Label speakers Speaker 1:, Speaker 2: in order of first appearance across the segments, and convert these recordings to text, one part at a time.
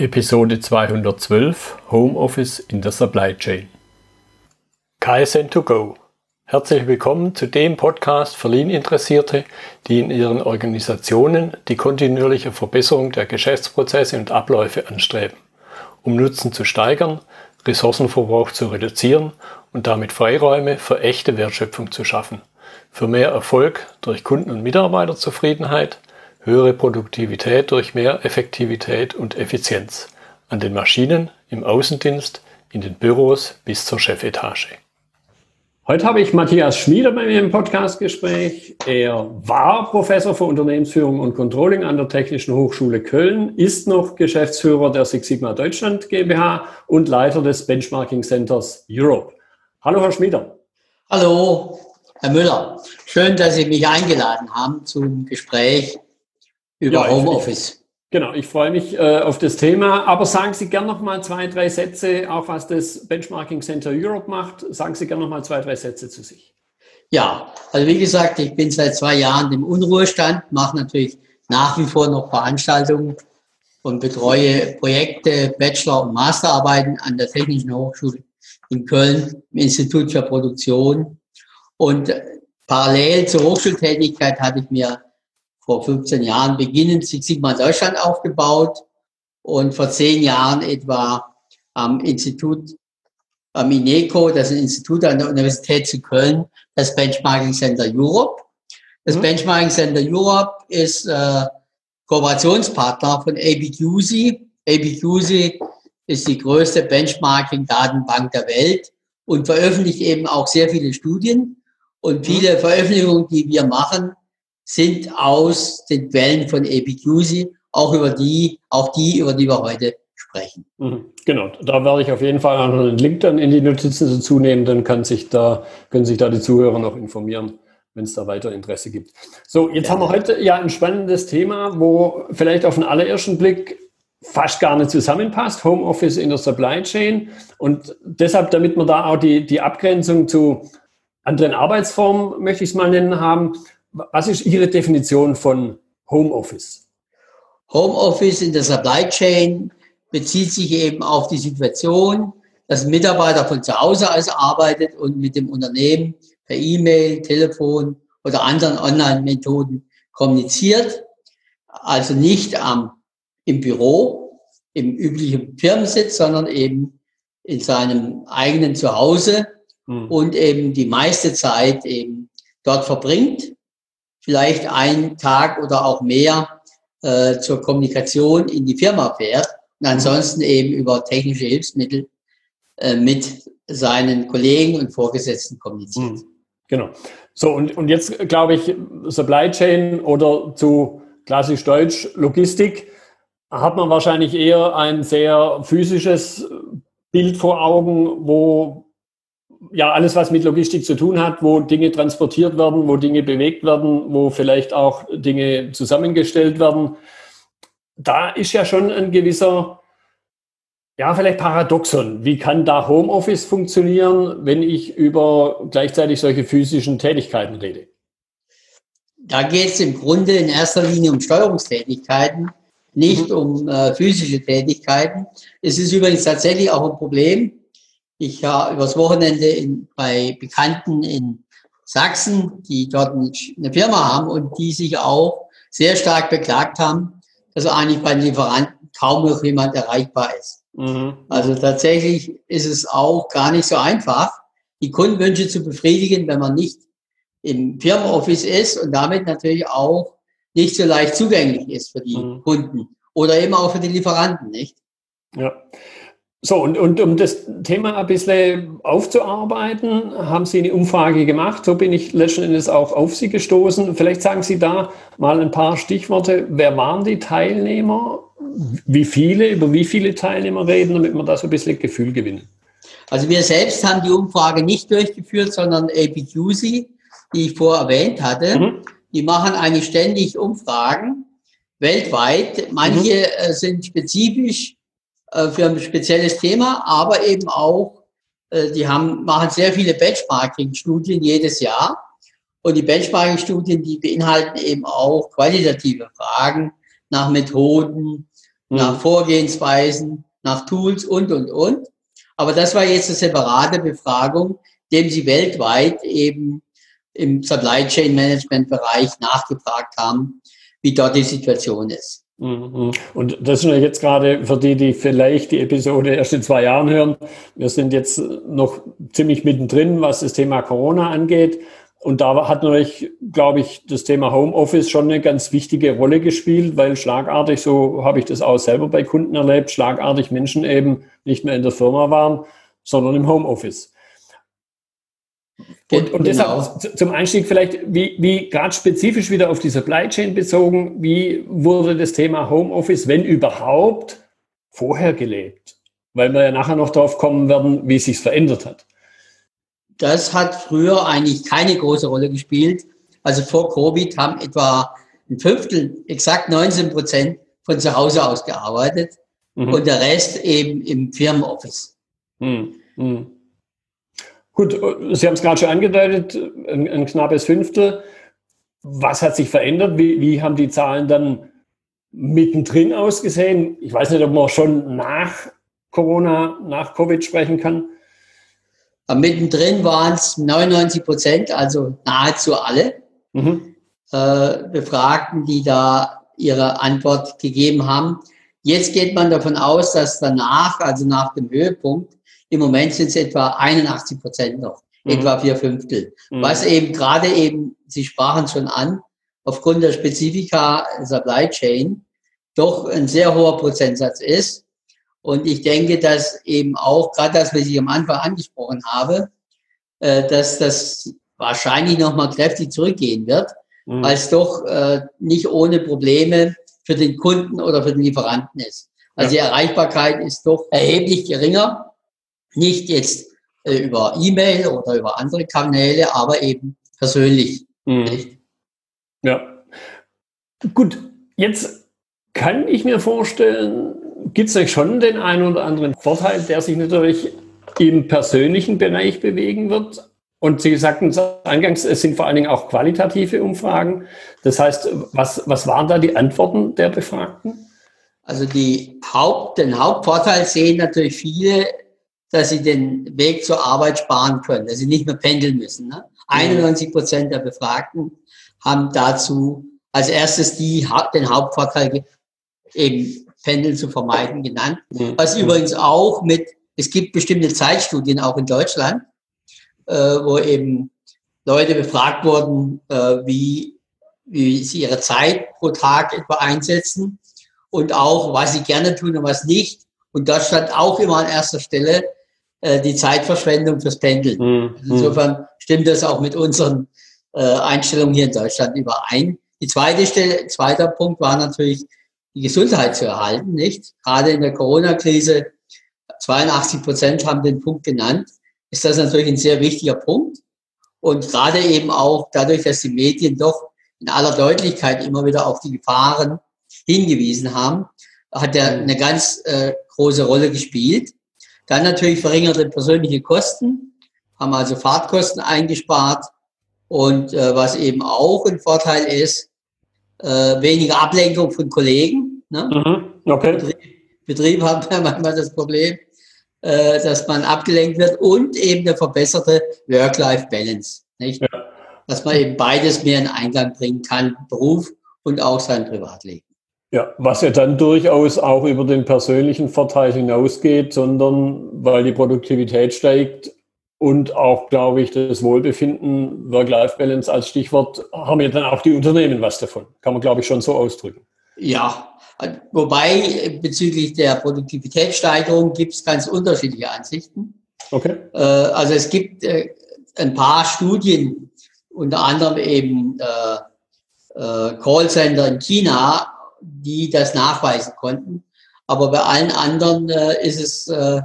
Speaker 1: Episode 212 Homeoffice in der Supply Chain. KSN2Go. Herzlich willkommen zu dem Podcast für Lean-Interessierte, die in ihren Organisationen die kontinuierliche Verbesserung der Geschäftsprozesse und Abläufe anstreben, um Nutzen zu steigern, Ressourcenverbrauch zu reduzieren und damit Freiräume für echte Wertschöpfung zu schaffen, für mehr Erfolg durch Kunden- und Mitarbeiterzufriedenheit, höhere Produktivität durch mehr Effektivität und Effizienz an den Maschinen, im Außendienst, in den Büros bis zur Chefetage. Heute habe ich Matthias Schmieder bei mir im Podcastgespräch. Er war Professor für Unternehmensführung und Controlling an der Technischen Hochschule Köln, ist noch Geschäftsführer der Six Sigma Deutschland GmbH und Leiter des Benchmarking Centers Europe. Hallo, Herr Schmieder.
Speaker 2: Hallo, Herr Müller. Schön, dass Sie mich eingeladen haben zum Gespräch über ja, Homeoffice.
Speaker 1: Genau, ich freue mich äh, auf das Thema. Aber sagen Sie gerne noch mal zwei, drei Sätze, auch was das Benchmarking Center Europe macht. Sagen Sie gerne noch mal zwei, drei Sätze zu sich.
Speaker 2: Ja, also wie gesagt, ich bin seit zwei Jahren im Unruhestand, mache natürlich nach wie vor noch Veranstaltungen und betreue Projekte, Bachelor- und Masterarbeiten an der Technischen Hochschule in Köln, im Institut für Produktion. Und parallel zur Hochschultätigkeit hatte ich mir vor 15 Jahren beginnend Sigma Deutschland aufgebaut und vor zehn Jahren etwa am Institut am INECO, das ist ein Institut an der Universität zu Köln, das Benchmarking Center Europe. Das mhm. Benchmarking Center Europe ist äh, Kooperationspartner von ABQC. ABQC ist die größte Benchmarking-Datenbank der Welt und veröffentlicht eben auch sehr viele Studien. Und viele mhm. Veröffentlichungen, die wir machen, sind aus den Quellen von APQC, auch über die, auch die, über die wir heute sprechen.
Speaker 1: Mhm. Genau, da werde ich auf jeden Fall auch einen Link dann in die Notizen dazu nehmen, dann kann sich da, können sich da die Zuhörer noch informieren, wenn es da weiter Interesse gibt. So, jetzt ja. haben wir heute ja ein spannendes Thema, wo vielleicht auf den allerersten Blick fast gar nicht zusammenpasst, Homeoffice in der Supply Chain. Und deshalb, damit wir da auch die, die Abgrenzung zu anderen Arbeitsformen, möchte ich es mal nennen, haben, was ist Ihre Definition von Homeoffice?
Speaker 2: Homeoffice in der Supply Chain bezieht sich eben auf die Situation, dass ein Mitarbeiter von zu Hause aus arbeitet und mit dem Unternehmen per E-Mail, Telefon oder anderen Online-Methoden kommuniziert. Also nicht am, im Büro, im üblichen Firmensitz, sondern eben in seinem eigenen Zuhause hm. und eben die meiste Zeit eben dort verbringt vielleicht einen Tag oder auch mehr äh, zur Kommunikation in die Firma fährt und ansonsten eben über technische Hilfsmittel äh, mit seinen Kollegen und Vorgesetzten kommuniziert. Mhm.
Speaker 1: Genau. So, und, und jetzt glaube ich, Supply Chain oder zu klassisch Deutsch Logistik hat man wahrscheinlich eher ein sehr physisches Bild vor Augen, wo ja, alles, was mit Logistik zu tun hat, wo Dinge transportiert werden, wo Dinge bewegt werden, wo vielleicht auch Dinge zusammengestellt werden, da ist ja schon ein gewisser, ja, vielleicht Paradoxon. Wie kann da Homeoffice funktionieren, wenn ich über gleichzeitig solche physischen Tätigkeiten rede?
Speaker 2: Da geht es im Grunde in erster Linie um Steuerungstätigkeiten, nicht mhm. um äh, physische Tätigkeiten. Es ist übrigens tatsächlich auch ein Problem, ich war übers Wochenende in, bei Bekannten in Sachsen, die dort eine Firma haben und die sich auch sehr stark beklagt haben, dass eigentlich bei den Lieferanten kaum noch jemand erreichbar ist. Mhm. Also tatsächlich ist es auch gar nicht so einfach, die Kundenwünsche zu befriedigen, wenn man nicht im Firmenoffice ist und damit natürlich auch nicht so leicht zugänglich ist für die mhm. Kunden oder eben auch für die Lieferanten, nicht?
Speaker 1: Ja. So, und, und um das Thema ein bisschen aufzuarbeiten, haben Sie eine Umfrage gemacht. So bin ich letzten Endes auch auf Sie gestoßen. Vielleicht sagen Sie da mal ein paar Stichworte. Wer waren die Teilnehmer? Wie viele, über wie viele Teilnehmer reden, damit wir da so ein bisschen Gefühl gewinnen?
Speaker 2: Also wir selbst haben die Umfrage nicht durchgeführt, sondern APQC, die ich vorher erwähnt hatte. Mhm. Die machen eigentlich ständig Umfragen weltweit. Manche mhm. sind spezifisch äh, für ein spezielles Thema, aber eben auch, äh, die haben, machen sehr viele Benchmarking-Studien jedes Jahr. Und die Benchmarking-Studien, die beinhalten eben auch qualitative Fragen nach Methoden, mhm. nach Vorgehensweisen, nach Tools und, und, und. Aber das war jetzt eine separate Befragung, dem sie weltweit eben im Supply Chain Management Bereich nachgefragt haben, wie dort die Situation ist.
Speaker 1: Mhm. Und das ist jetzt gerade für die, die vielleicht die Episode erst in zwei Jahren hören. Wir sind jetzt noch ziemlich mittendrin, was das Thema Corona angeht. Und da hat natürlich, glaube ich, das Thema Homeoffice schon eine ganz wichtige Rolle gespielt, weil schlagartig, so habe ich das auch selber bei Kunden erlebt, schlagartig Menschen eben nicht mehr in der Firma waren, sondern im Homeoffice. Und, und genau. deshalb zum Einstieg vielleicht, wie, wie gerade spezifisch wieder auf die Supply Chain bezogen, wie wurde das Thema Homeoffice, wenn überhaupt, vorher gelebt? Weil wir ja nachher noch darauf kommen werden, wie es sich verändert hat.
Speaker 2: Das hat früher eigentlich keine große Rolle gespielt. Also vor Covid haben etwa ein Fünftel, exakt 19 Prozent von zu Hause aus gearbeitet mhm. und der Rest eben im Firmenoffice. Mhm. Mhm.
Speaker 1: Gut, Sie haben es gerade schon angedeutet, ein, ein, knappes Fünftel. Was hat sich verändert? Wie, wie haben die Zahlen dann mittendrin ausgesehen? Ich weiß nicht, ob man schon nach Corona, nach Covid sprechen kann.
Speaker 2: mittendrin waren es 99 Prozent, also nahezu alle mhm. äh, Befragten, die da ihre Antwort gegeben haben. Jetzt geht man davon aus, dass danach, also nach dem Höhepunkt, im Moment sind es etwa 81 Prozent noch, mhm. etwa vier Fünftel. Mhm. Was eben gerade eben, Sie sprachen schon an, aufgrund der Spezifika Supply Chain doch ein sehr hoher Prozentsatz ist. Und ich denke, dass eben auch, gerade das, was ich am Anfang angesprochen habe, äh, dass das wahrscheinlich nochmal kräftig zurückgehen wird, mhm. weil es doch äh, nicht ohne Probleme für den Kunden oder für den Lieferanten ist. Also ja. die Erreichbarkeit ist doch erheblich geringer nicht jetzt äh, über E-Mail oder über andere Kanäle, aber eben persönlich. Mhm.
Speaker 1: Ja. Gut, jetzt kann ich mir vorstellen, gibt es schon den einen oder anderen Vorteil, der sich natürlich im persönlichen Bereich bewegen wird. Und Sie sagten eingangs, es sind vor allen Dingen auch qualitative Umfragen. Das heißt, was, was waren da die Antworten der Befragten?
Speaker 2: Also die Haupt, den Hauptvorteil sehen natürlich viele dass sie den Weg zur Arbeit sparen können, dass sie nicht mehr pendeln müssen. Ne? 91 Prozent der Befragten haben dazu als erstes die, den Hauptvorteil eben Pendeln zu vermeiden genannt. Was übrigens auch mit, es gibt bestimmte Zeitstudien auch in Deutschland, äh, wo eben Leute befragt wurden, äh, wie, wie sie ihre Zeit pro Tag etwa einsetzen und auch, was sie gerne tun und was nicht. Und dort stand auch immer an erster Stelle äh, die Zeitverschwendung fürs Pendeln. Mhm. Insofern stimmt das auch mit unseren äh, Einstellungen hier in Deutschland überein. Die zweite Stelle, zweiter Punkt war natürlich, die Gesundheit zu erhalten, nicht? Gerade in der Corona-Krise, 82 Prozent haben den Punkt genannt, ist das natürlich ein sehr wichtiger Punkt. Und gerade eben auch dadurch, dass die Medien doch in aller Deutlichkeit immer wieder auf die Gefahren hingewiesen haben, hat er eine ganz äh, große Rolle gespielt. Dann natürlich verringerte persönliche Kosten, haben also Fahrtkosten eingespart und äh, was eben auch ein Vorteil ist, äh, weniger Ablenkung von Kollegen. Ne? Mhm, okay. Betrieb, Betrieb hat manchmal das Problem, äh, dass man abgelenkt wird und eben eine verbesserte Work-Life-Balance. Nicht? Ja. Dass man eben beides mehr in Eingang bringen kann, Beruf und auch sein Privatleben.
Speaker 1: Ja, was ja dann durchaus auch über den persönlichen Vorteil hinausgeht, sondern weil die Produktivität steigt und auch, glaube ich, das Wohlbefinden, Work-Life-Balance als Stichwort, haben ja dann auch die Unternehmen was davon. Kann man, glaube ich, schon so ausdrücken.
Speaker 2: Ja, wobei bezüglich der Produktivitätssteigerung gibt es ganz unterschiedliche Ansichten. Okay. Äh, also es gibt äh, ein paar Studien, unter anderem eben äh, Callcenter in China, die das nachweisen konnten. Aber bei allen anderen äh, ist es äh,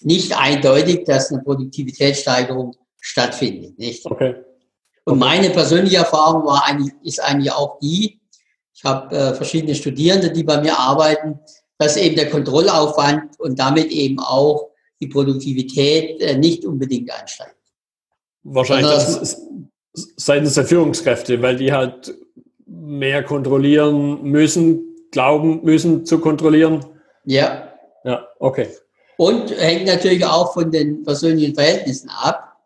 Speaker 2: nicht eindeutig, dass eine Produktivitätssteigerung stattfindet. Nicht? Okay. Und meine persönliche Erfahrung war eigentlich, ist eigentlich auch die, ich habe äh, verschiedene Studierende, die bei mir arbeiten, dass eben der Kontrollaufwand und damit eben auch die Produktivität äh, nicht unbedingt ansteigt.
Speaker 1: Wahrscheinlich das seitens der Führungskräfte, weil die halt mehr kontrollieren müssen, glauben müssen zu kontrollieren?
Speaker 2: Ja.
Speaker 1: Ja, okay.
Speaker 2: Und hängt natürlich auch von den persönlichen Verhältnissen ab.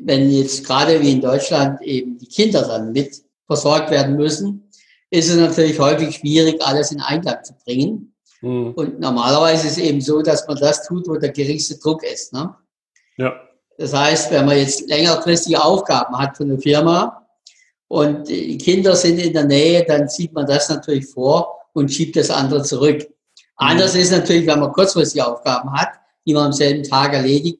Speaker 2: Wenn jetzt gerade wie in Deutschland eben die Kinder dann mit versorgt werden müssen, ist es natürlich häufig schwierig, alles in Einklang zu bringen. Mhm. Und normalerweise ist es eben so, dass man das tut, wo der geringste Druck ist. Ne? Ja. Das heißt, wenn man jetzt längerfristige Aufgaben hat von der Firma und die Kinder sind in der Nähe, dann zieht man das natürlich vor und schiebt das andere zurück. Anders ist natürlich, wenn man kurzfristige Aufgaben hat, die man am selben Tag erledigen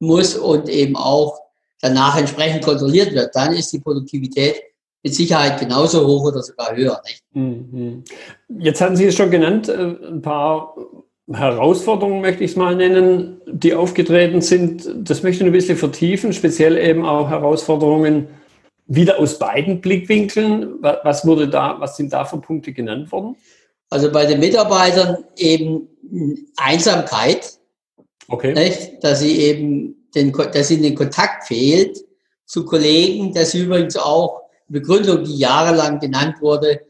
Speaker 2: muss und eben auch danach entsprechend kontrolliert wird, dann ist die Produktivität mit Sicherheit genauso hoch oder sogar höher. Nicht?
Speaker 1: Mhm. Jetzt hatten Sie es schon genannt, äh, ein paar Herausforderungen möchte ich es mal nennen, die aufgetreten sind. Das möchte ich ein bisschen vertiefen, speziell eben auch Herausforderungen wieder aus beiden Blickwinkeln. Was wurde da, was sind da für Punkte genannt worden?
Speaker 2: Also bei den Mitarbeitern eben Einsamkeit, okay. Nicht? dass sie eben den, dass ihnen den Kontakt fehlt zu Kollegen, das ist übrigens auch Begründung, die jahrelang genannt wurde,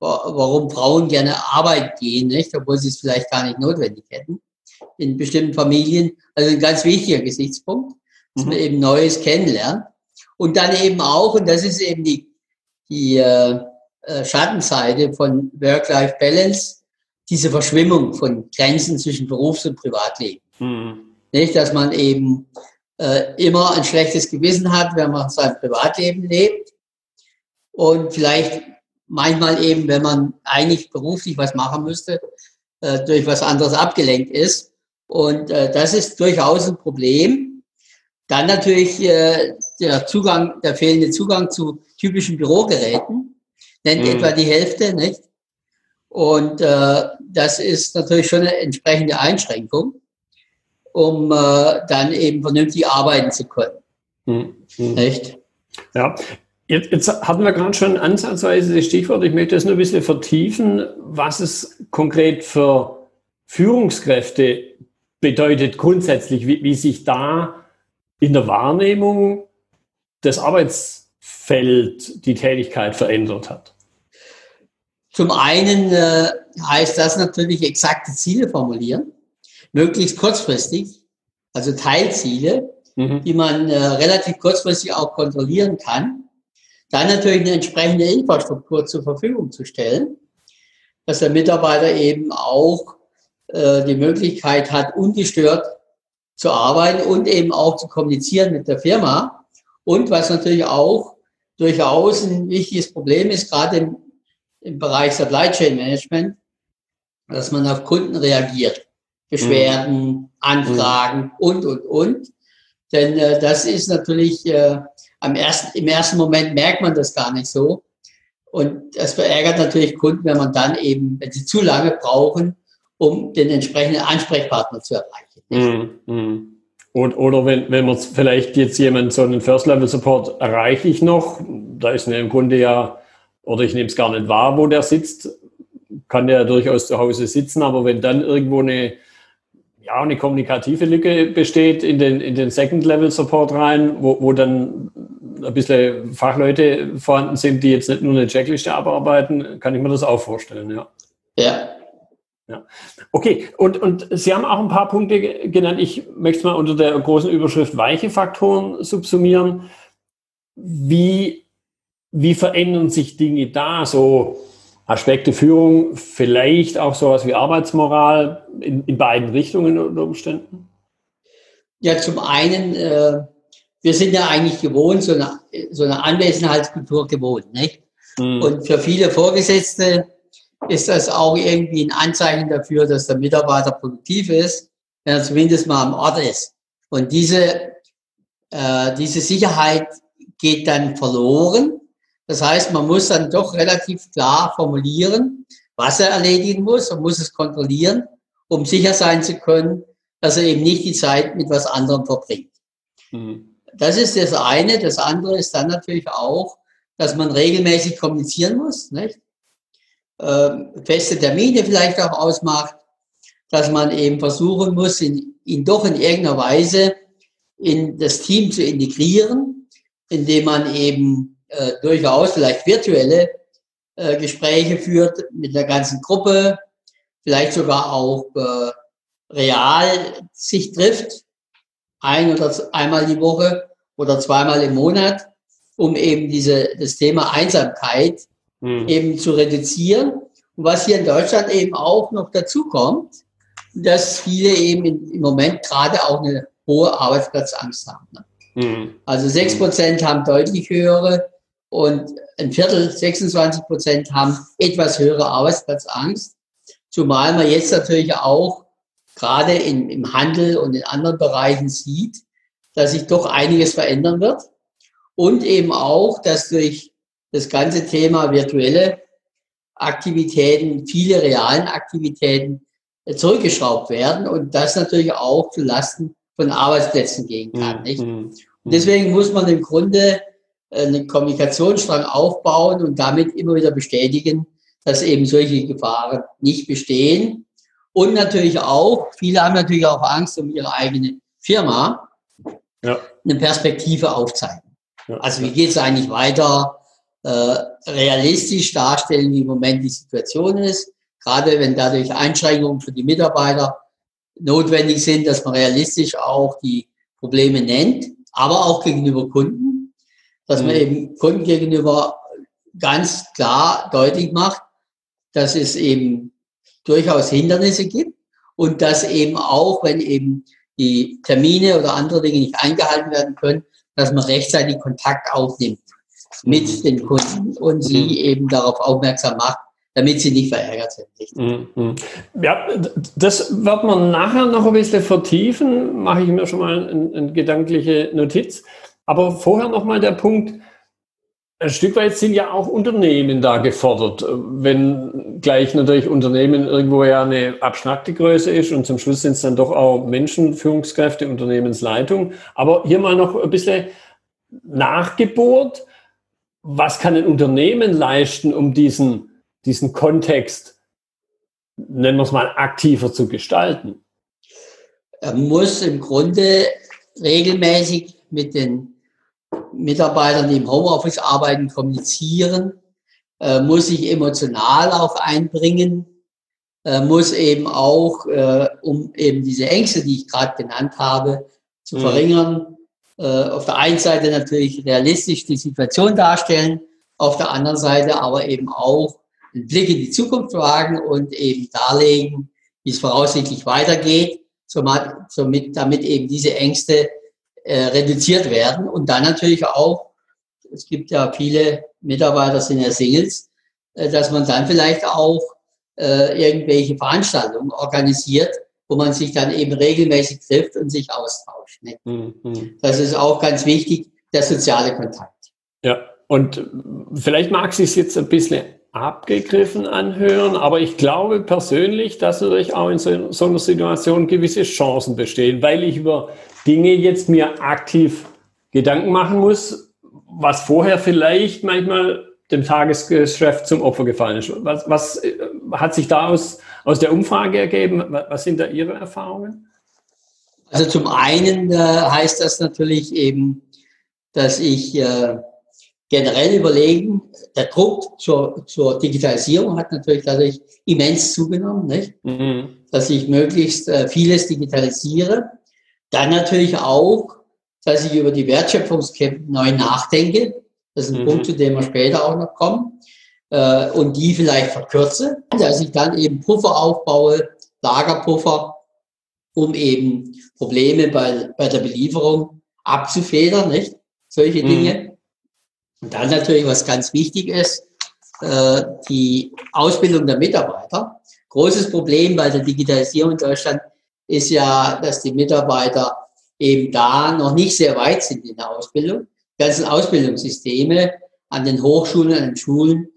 Speaker 2: warum Frauen gerne arbeiten gehen, nicht? obwohl sie es vielleicht gar nicht notwendig hätten in bestimmten Familien. Also ein ganz wichtiger Gesichtspunkt, dass mhm. man eben Neues kennenlernt. Und dann eben auch, und das ist eben die, die äh, äh Schattenseite von Work-Life-Balance, diese Verschwimmung von Grenzen zwischen Berufs- und Privatleben. Mhm. Nicht, dass man eben äh, immer ein schlechtes Gewissen hat, wenn man sein Privatleben lebt und vielleicht manchmal eben, wenn man eigentlich beruflich was machen müsste, äh, durch was anderes abgelenkt ist. Und äh, das ist durchaus ein Problem. Dann natürlich äh, der Zugang, der fehlende Zugang zu typischen Bürogeräten, nennt mhm. etwa die Hälfte, nicht? Und äh, das ist natürlich schon eine entsprechende Einschränkung, um äh, dann eben vernünftig arbeiten zu können. Mhm. Nicht?
Speaker 1: Ja, Jetzt, jetzt hatten wir gerade schon ansatzweise das Stichwort, ich möchte das nur ein bisschen vertiefen, was es konkret für Führungskräfte bedeutet grundsätzlich, wie, wie sich da in der Wahrnehmung das Arbeitsfeld die Tätigkeit verändert hat.
Speaker 2: Zum einen äh, heißt das natürlich exakte Ziele formulieren, möglichst kurzfristig, also Teilziele, mhm. die man äh, relativ kurzfristig auch kontrollieren kann dann natürlich eine entsprechende Infrastruktur zur Verfügung zu stellen, dass der Mitarbeiter eben auch äh, die Möglichkeit hat, ungestört zu arbeiten und eben auch zu kommunizieren mit der Firma. Und was natürlich auch durchaus ein wichtiges Problem ist, gerade im, im Bereich Supply Chain Management, dass man auf Kunden reagiert. Beschwerden, mhm. Anfragen mhm. und, und, und. Denn äh, das ist natürlich äh, am ersten, im ersten Moment merkt man das gar nicht so. Und das verärgert natürlich Kunden, wenn man dann eben, wenn sie zu lange brauchen, um den entsprechenden Ansprechpartner zu erreichen. Mm,
Speaker 1: mm. Und, oder wenn, wenn man vielleicht jetzt jemanden so einen First-Level-Support erreiche ich noch, da ist im Grunde ja, oder ich nehme es gar nicht wahr, wo der sitzt, kann der ja durchaus zu Hause sitzen, aber wenn dann irgendwo eine ja, eine kommunikative Lücke besteht in den, in den Second-Level-Support rein, wo, wo dann ein bisschen Fachleute vorhanden sind, die jetzt nicht nur eine Checkliste abarbeiten, kann ich mir das auch vorstellen, ja.
Speaker 2: Ja.
Speaker 1: Ja. Okay, und, und Sie haben auch ein paar Punkte genannt. Ich möchte es mal unter der großen Überschrift weiche Faktoren subsumieren. Wie, wie verändern sich Dinge da so Aspekte Führung, vielleicht auch sowas wie Arbeitsmoral in, in beiden Richtungen unter Umständen?
Speaker 2: Ja, zum einen, äh, wir sind ja eigentlich gewohnt, so eine, so eine Anwesenheitskultur gewohnt, nicht? Mhm. Und für viele Vorgesetzte ist das auch irgendwie ein Anzeichen dafür, dass der Mitarbeiter produktiv ist, wenn er zumindest mal am Ort ist. Und diese, äh, diese Sicherheit geht dann verloren das heißt, man muss dann doch relativ klar formulieren, was er erledigen muss und muss es kontrollieren, um sicher sein zu können, dass er eben nicht die Zeit mit was anderem verbringt. Mhm. Das ist das eine. Das andere ist dann natürlich auch, dass man regelmäßig kommunizieren muss, nicht? Ähm, feste Termine vielleicht auch ausmacht, dass man eben versuchen muss, ihn, ihn doch in irgendeiner Weise in das Team zu integrieren, indem man eben äh, durchaus vielleicht virtuelle äh, Gespräche führt mit der ganzen Gruppe, vielleicht sogar auch äh, real sich trifft, ein oder einmal die Woche oder zweimal im Monat, um eben diese, das Thema Einsamkeit mhm. eben zu reduzieren. Und was hier in Deutschland eben auch noch dazu kommt, dass viele eben im Moment gerade auch eine hohe Arbeitsplatzangst haben. Ne? Mhm. Also sechs Prozent haben deutlich höhere und ein Viertel, 26 Prozent haben etwas höhere Arbeitsplatzangst. Zumal man jetzt natürlich auch gerade in, im Handel und in anderen Bereichen sieht, dass sich doch einiges verändern wird. Und eben auch, dass durch das ganze Thema virtuelle Aktivitäten, viele realen Aktivitäten zurückgeschraubt werden und das natürlich auch zu Lasten von Arbeitsplätzen gehen kann. Mhm. Nicht? Mhm. Und deswegen muss man im Grunde äh, einen Kommunikationsstrang aufbauen und damit immer wieder bestätigen, dass eben solche Gefahren nicht bestehen. Und natürlich auch, viele haben natürlich auch Angst um ihre eigene Firma, ja. eine Perspektive aufzeigen. Ja. Also wie geht es eigentlich weiter? Äh, realistisch darstellen, wie im Moment die Situation ist, gerade wenn dadurch Einschränkungen für die Mitarbeiter notwendig sind, dass man realistisch auch die Probleme nennt, aber auch gegenüber Kunden, dass man mhm. eben Kunden gegenüber ganz klar deutlich macht, dass es eben durchaus Hindernisse gibt und dass eben auch, wenn eben die Termine oder andere Dinge nicht eingehalten werden können, dass man rechtzeitig Kontakt aufnimmt mit mhm. den Kunden und sie mhm. eben darauf aufmerksam macht, damit sie nicht verärgert sind.
Speaker 1: Mhm. Ja, das wird man nachher noch ein bisschen vertiefen, mache ich mir schon mal eine, eine gedankliche Notiz. Aber vorher noch mal der Punkt, ein Stück weit sind ja auch Unternehmen da gefordert, wenn gleich natürlich Unternehmen irgendwo ja eine abstrakte Größe ist und zum Schluss sind es dann doch auch Menschen, Führungskräfte, Unternehmensleitung. Aber hier mal noch ein bisschen Nachgeburt. Was kann ein Unternehmen leisten, um diesen, diesen Kontext, nennen wir es mal, aktiver zu gestalten?
Speaker 2: Er muss im Grunde regelmäßig mit den Mitarbeitern, die im Homeoffice arbeiten, kommunizieren, äh, muss sich emotional auch einbringen, äh, muss eben auch, äh, um eben diese Ängste, die ich gerade genannt habe, zu mhm. verringern, auf der einen Seite natürlich realistisch die Situation darstellen, auf der anderen Seite aber eben auch einen Blick in die Zukunft wagen und eben darlegen, wie es voraussichtlich weitergeht, somit, damit eben diese Ängste äh, reduziert werden. Und dann natürlich auch, es gibt ja viele Mitarbeiter, sind ja Singles, äh, dass man dann vielleicht auch äh, irgendwelche Veranstaltungen organisiert, wo man sich dann eben regelmäßig trifft und sich austauscht. Ne? Mhm. Das ist auch ganz wichtig, der soziale Kontakt.
Speaker 1: Ja, und vielleicht mag es sich jetzt ein bisschen abgegriffen anhören, aber ich glaube persönlich, dass natürlich auch in so, so einer Situation gewisse Chancen bestehen, weil ich über Dinge jetzt mir aktiv Gedanken machen muss, was vorher vielleicht manchmal dem Tagesgeschäft zum Opfer gefallen ist. Was, was äh, hat sich da aus, aus der Umfrage ergeben? Was sind da Ihre Erfahrungen?
Speaker 2: Also zum einen äh, heißt das natürlich eben, dass ich äh, generell überlegen, der Druck zur, zur Digitalisierung hat natürlich dadurch immens zugenommen, nicht? Mhm. dass ich möglichst äh, vieles digitalisiere. Dann natürlich auch, dass ich über die Wertschöpfungsketten neu nachdenke. Das ist ein mhm. Punkt, zu dem wir später auch noch kommen. Äh, und die vielleicht verkürze, dass ich dann eben Puffer aufbaue, Lagerpuffer, um eben Probleme bei, bei der Belieferung abzufedern, nicht? Solche mhm. Dinge. Und dann natürlich, was ganz wichtig ist, äh, die Ausbildung der Mitarbeiter. Großes Problem bei der Digitalisierung in Deutschland ist ja, dass die Mitarbeiter eben da noch nicht sehr weit sind in der Ausbildung. Die ganzen Ausbildungssysteme an den Hochschulen, an den Schulen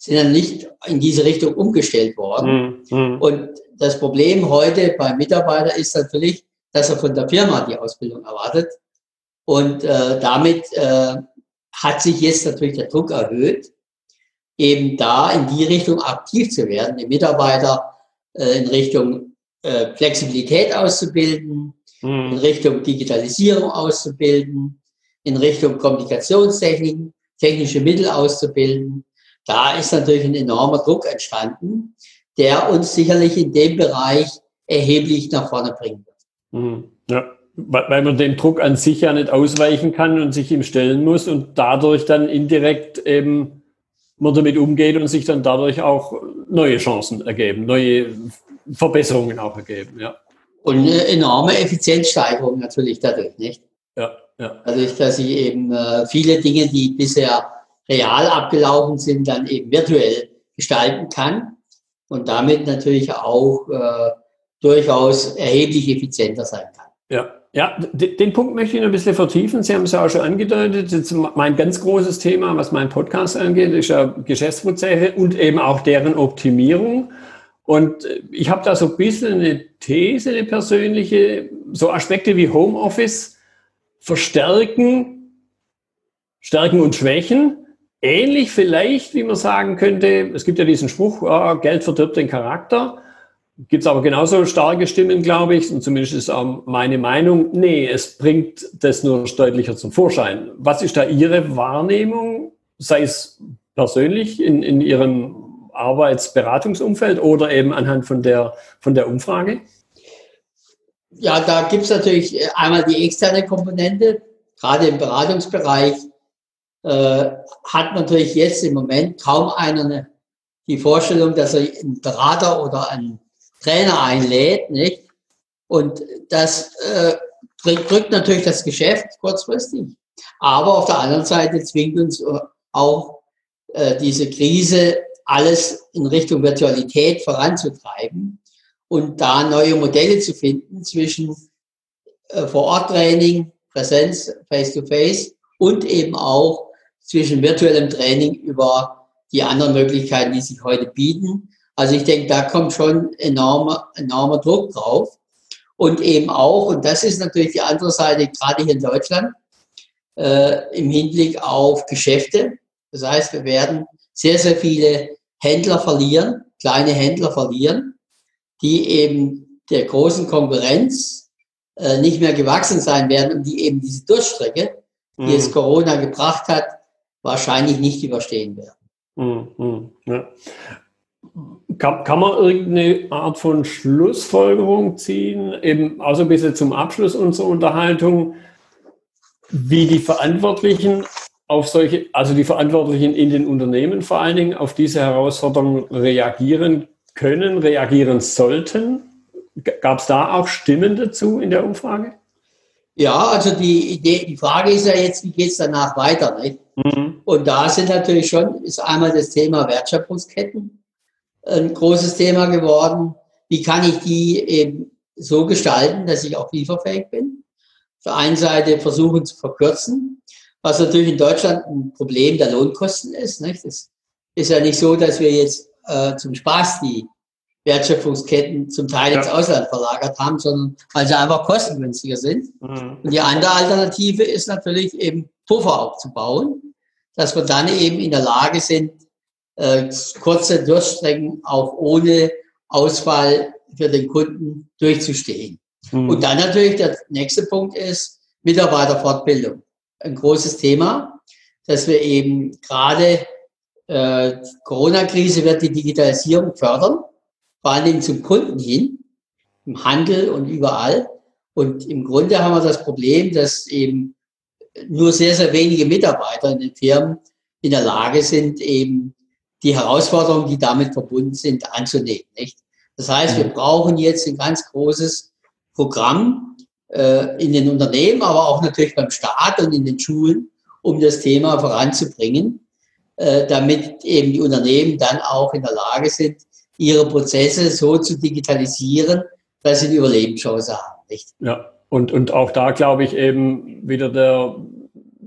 Speaker 2: sind dann nicht in diese Richtung umgestellt worden. Mhm. Und das Problem heute beim Mitarbeiter ist natürlich, dass er von der Firma die Ausbildung erwartet. Und äh, damit äh, hat sich jetzt natürlich der Druck erhöht, eben da in die Richtung aktiv zu werden, die Mitarbeiter äh, in Richtung äh, Flexibilität auszubilden, mhm. in Richtung Digitalisierung auszubilden, in Richtung Kommunikationstechniken, technische Mittel auszubilden. Da ist natürlich ein enormer Druck entstanden, der uns sicherlich in dem Bereich erheblich nach vorne bringen wird.
Speaker 1: Mhm. Ja, weil man dem Druck an sich ja nicht ausweichen kann und sich ihm stellen muss und dadurch dann indirekt eben man damit umgeht und sich dann dadurch auch neue Chancen ergeben, neue Verbesserungen auch ergeben, ja.
Speaker 2: Und eine enorme Effizienzsteigerung natürlich dadurch, nicht?
Speaker 1: Ja, ja.
Speaker 2: Dadurch, dass ich eben äh, viele Dinge, die bisher real abgelaufen sind, dann eben virtuell gestalten kann und damit natürlich auch äh, durchaus erheblich effizienter sein kann.
Speaker 1: Ja, ja, den Punkt möchte ich noch ein bisschen vertiefen. Sie haben es ja auch schon angedeutet. Jetzt mein ganz großes Thema, was meinen Podcast angeht, ist ja Geschäftsprozesse und eben auch deren Optimierung. Und ich habe da so ein bisschen eine These, eine persönliche, so Aspekte wie Homeoffice verstärken, stärken und schwächen. Ähnlich vielleicht, wie man sagen könnte, es gibt ja diesen Spruch, oh, Geld verdirbt den Charakter. Gibt es aber genauso starke Stimmen, glaube ich, und zumindest ist auch meine Meinung, nee, es bringt das nur deutlicher zum Vorschein. Was ist da Ihre Wahrnehmung, sei es persönlich in, in Ihrem Arbeitsberatungsumfeld oder eben anhand von der, von der Umfrage?
Speaker 2: Ja, da gibt es natürlich einmal die externe Komponente, gerade im Beratungsbereich äh, hat natürlich jetzt im Moment kaum einer die Vorstellung, dass er einen Berater oder einen Trainer einlädt, nicht? Und das äh, drückt natürlich das Geschäft kurzfristig. Aber auf der anderen Seite zwingt uns auch äh, diese Krise, alles in Richtung Virtualität voranzutreiben und da neue Modelle zu finden zwischen äh, Vor-Ort-Training, Präsenz, Face-to-Face -face, und eben auch zwischen virtuellem Training über die anderen Möglichkeiten, die sich heute bieten. Also ich denke, da kommt schon enormer, enormer Druck drauf. Und eben auch, und das ist natürlich die andere Seite, gerade hier in Deutschland, äh, im Hinblick auf Geschäfte. Das heißt, wir werden sehr, sehr viele Händler verlieren, kleine Händler verlieren, die eben der großen Konkurrenz äh, nicht mehr gewachsen sein werden und die eben diese Durchstrecke, die mhm. es Corona gebracht hat, wahrscheinlich nicht überstehen werden.
Speaker 1: Mhm. ja. Kann, kann man irgendeine Art von Schlussfolgerung ziehen, eben auch so ein bisschen zum Abschluss unserer Unterhaltung, wie die Verantwortlichen auf solche, also die Verantwortlichen in den Unternehmen vor allen Dingen auf diese Herausforderungen reagieren können, reagieren sollten? Gab es da auch Stimmen dazu in der Umfrage?
Speaker 2: Ja, also die Idee, die Frage ist ja jetzt, wie geht es danach weiter? Nicht? Mhm. Und da sind natürlich schon, ist einmal das Thema Wertschöpfungsketten ein großes Thema geworden. Wie kann ich die eben so gestalten, dass ich auch lieferfähig bin? Auf der einen Seite versuchen zu verkürzen, was natürlich in Deutschland ein Problem der Lohnkosten ist. Nicht? Es ist ja nicht so, dass wir jetzt äh, zum Spaß die Wertschöpfungsketten zum Teil ins Ausland verlagert haben, sondern weil sie einfach kostengünstiger sind. Mhm. Und die andere Alternative ist natürlich eben Puffer aufzubauen, dass wir dann eben in der Lage sind, äh, kurze Durchstrecken auch ohne Ausfall für den Kunden durchzustehen. Mhm. Und dann natürlich der nächste Punkt ist Mitarbeiterfortbildung. Ein großes Thema, dass wir eben gerade äh, Corona-Krise wird die Digitalisierung fördern, vor allen Dingen zum Kunden hin, im Handel und überall. Und im Grunde haben wir das Problem, dass eben nur sehr, sehr wenige Mitarbeiter in den Firmen in der Lage sind, eben die Herausforderungen, die damit verbunden sind, anzunehmen. Nicht? Das heißt, wir mhm. brauchen jetzt ein ganz großes Programm äh, in den Unternehmen, aber auch natürlich beim Staat und in den Schulen, um das Thema voranzubringen, äh, damit eben die Unternehmen dann auch in der Lage sind, ihre Prozesse so zu digitalisieren, dass sie eine Überlebenschance haben. Nicht?
Speaker 1: Ja, und, und auch da glaube ich eben wieder der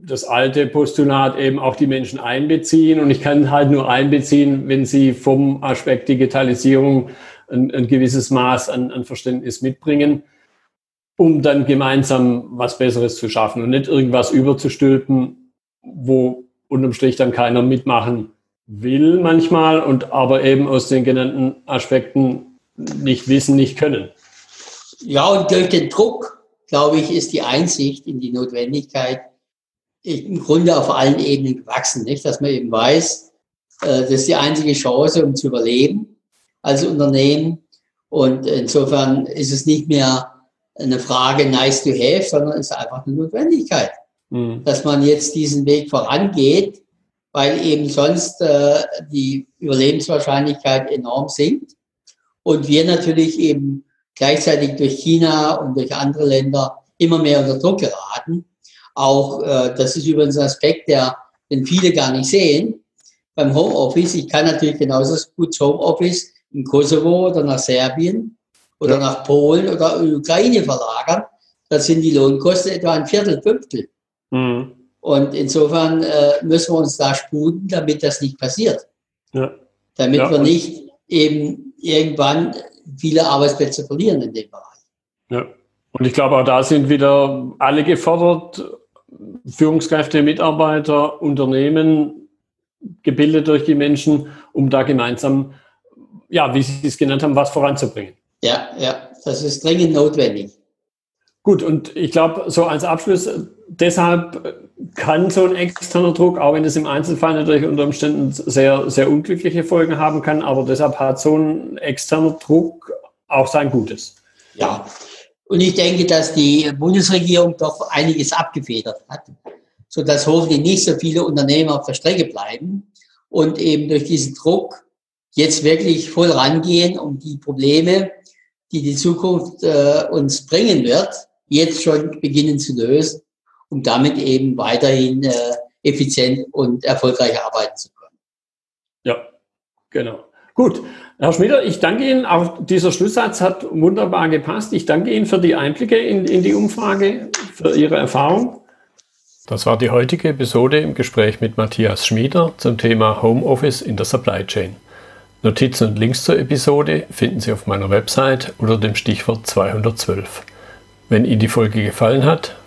Speaker 1: das alte Postulat eben auch die Menschen einbeziehen. Und ich kann halt nur einbeziehen, wenn sie vom Aspekt Digitalisierung ein, ein gewisses Maß an, an Verständnis mitbringen, um dann gemeinsam was Besseres zu schaffen und nicht irgendwas überzustülpen, wo unterm Strich dann keiner mitmachen will manchmal und aber eben aus den genannten Aspekten nicht wissen, nicht können.
Speaker 2: Ja, und durch den Druck, glaube ich, ist die Einsicht in die Notwendigkeit, im Grunde auf allen Ebenen gewachsen, nicht? dass man eben weiß, äh, das ist die einzige Chance, um zu überleben als Unternehmen. Und insofern ist es nicht mehr eine Frage nice to have, sondern es ist einfach eine Notwendigkeit, mhm. dass man jetzt diesen Weg vorangeht, weil eben sonst äh, die Überlebenswahrscheinlichkeit enorm sinkt. Und wir natürlich eben gleichzeitig durch China und durch andere Länder immer mehr unter Druck geraten. Auch äh, das ist übrigens ein Aspekt, der, den viele gar nicht sehen. Beim Homeoffice, ich kann natürlich genauso gut Homeoffice in Kosovo oder nach Serbien oder ja. nach Polen oder Ukraine verlagern. Da sind die Lohnkosten etwa ein Viertel, Fünftel. Mhm. Und insofern äh, müssen wir uns da sputen, damit das nicht passiert. Ja. Damit ja, wir nicht eben irgendwann viele Arbeitsplätze verlieren in dem Bereich.
Speaker 1: Ja. Und ich glaube, auch da sind wieder alle gefordert, Führungskräfte, Mitarbeiter, Unternehmen, gebildet durch die Menschen, um da gemeinsam, ja, wie Sie es genannt haben, was voranzubringen.
Speaker 2: Ja, ja, das ist dringend notwendig.
Speaker 1: Gut, und ich glaube, so als Abschluss, deshalb kann so ein externer Druck, auch wenn es im Einzelfall natürlich unter Umständen sehr, sehr unglückliche Folgen haben kann, aber deshalb hat so ein externer Druck auch sein Gutes.
Speaker 2: Ja, und ich denke, dass die Bundesregierung doch einiges abgefedert hat, sodass hoffentlich nicht so viele Unternehmen auf der Strecke bleiben und eben durch diesen Druck jetzt wirklich voll rangehen, um die Probleme, die die Zukunft äh, uns bringen wird, jetzt schon beginnen zu lösen, um damit eben weiterhin äh, effizient und erfolgreich arbeiten zu können.
Speaker 1: Ja, genau. Gut, Herr Schmieder, ich danke Ihnen. Auch dieser Schlusssatz hat wunderbar gepasst. Ich danke Ihnen für die Einblicke in, in die Umfrage, für Ihre Erfahrung. Das war die heutige Episode im Gespräch mit Matthias Schmieder zum Thema Homeoffice in der Supply Chain. Notizen und Links zur Episode finden Sie auf meiner Website unter dem Stichwort 212. Wenn Ihnen die Folge gefallen hat,